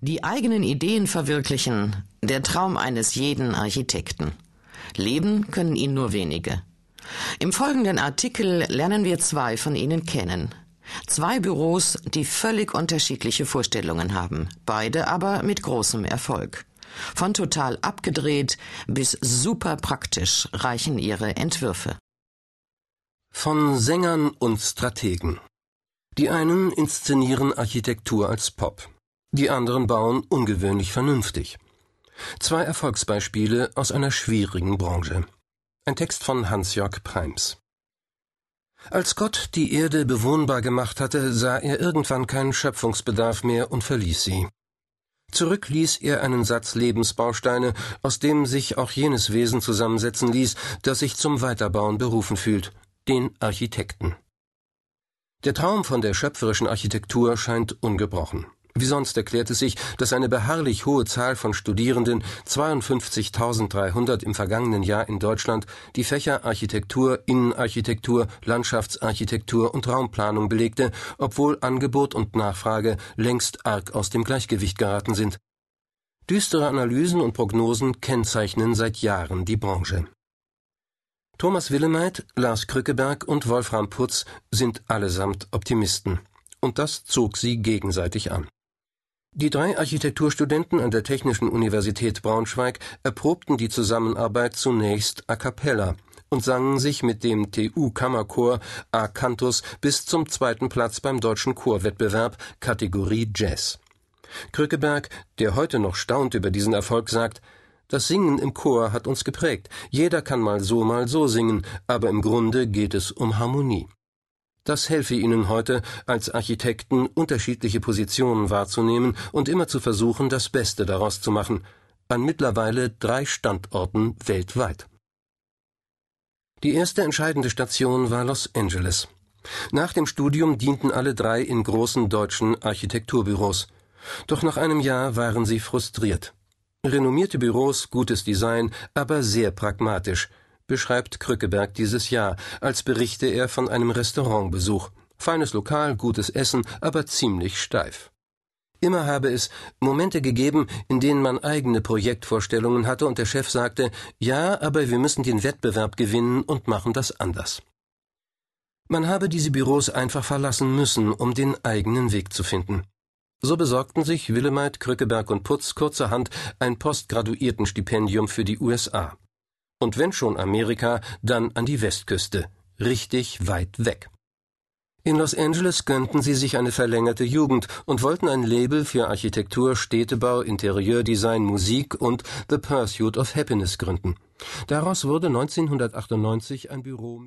Die eigenen Ideen verwirklichen, der Traum eines jeden Architekten. Leben können ihn nur wenige. Im folgenden Artikel lernen wir zwei von ihnen kennen. Zwei Büros, die völlig unterschiedliche Vorstellungen haben, beide aber mit großem Erfolg. Von total abgedreht bis super praktisch reichen ihre Entwürfe. Von Sängern und Strategen. Die einen inszenieren Architektur als Pop. Die anderen bauen ungewöhnlich vernünftig. Zwei Erfolgsbeispiele aus einer schwierigen Branche. Ein Text von Hans-Jörg Preims. Als Gott die Erde bewohnbar gemacht hatte, sah er irgendwann keinen Schöpfungsbedarf mehr und verließ sie. Zurück ließ er einen Satz Lebensbausteine, aus dem sich auch jenes Wesen zusammensetzen ließ, das sich zum Weiterbauen berufen fühlt, den Architekten. Der Traum von der schöpferischen Architektur scheint ungebrochen. Wie sonst erklärt es sich, dass eine beharrlich hohe Zahl von Studierenden, 52.300 im vergangenen Jahr in Deutschland, die Fächer Architektur, Innenarchitektur, Landschaftsarchitektur und Raumplanung belegte, obwohl Angebot und Nachfrage längst arg aus dem Gleichgewicht geraten sind. Düstere Analysen und Prognosen kennzeichnen seit Jahren die Branche. Thomas Willemeit, Lars Krückeberg und Wolfram Putz sind allesamt Optimisten. Und das zog sie gegenseitig an. Die drei Architekturstudenten an der Technischen Universität Braunschweig erprobten die Zusammenarbeit zunächst a cappella und sangen sich mit dem TU-Kammerchor A Cantus bis zum zweiten Platz beim deutschen Chorwettbewerb Kategorie Jazz. Krückeberg, der heute noch staunt über diesen Erfolg, sagt, das Singen im Chor hat uns geprägt. Jeder kann mal so, mal so singen, aber im Grunde geht es um Harmonie. Das helfe Ihnen heute, als Architekten unterschiedliche Positionen wahrzunehmen und immer zu versuchen, das Beste daraus zu machen, an mittlerweile drei Standorten weltweit. Die erste entscheidende Station war Los Angeles. Nach dem Studium dienten alle drei in großen deutschen Architekturbüros. Doch nach einem Jahr waren sie frustriert. Renommierte Büros, gutes Design, aber sehr pragmatisch – beschreibt Krückeberg dieses Jahr, als berichte er von einem Restaurantbesuch. Feines Lokal, gutes Essen, aber ziemlich steif. Immer habe es Momente gegeben, in denen man eigene Projektvorstellungen hatte und der Chef sagte, ja, aber wir müssen den Wettbewerb gewinnen und machen das anders. Man habe diese Büros einfach verlassen müssen, um den eigenen Weg zu finden. So besorgten sich Willemeit, Krückeberg und Putz kurzerhand ein Postgraduiertenstipendium für die USA. Und wenn schon Amerika, dann an die Westküste, richtig weit weg. In Los Angeles gönnten sie sich eine verlängerte Jugend und wollten ein Label für Architektur, Städtebau, Interieurdesign, Musik und The Pursuit of Happiness gründen. Daraus wurde 1998 ein Büro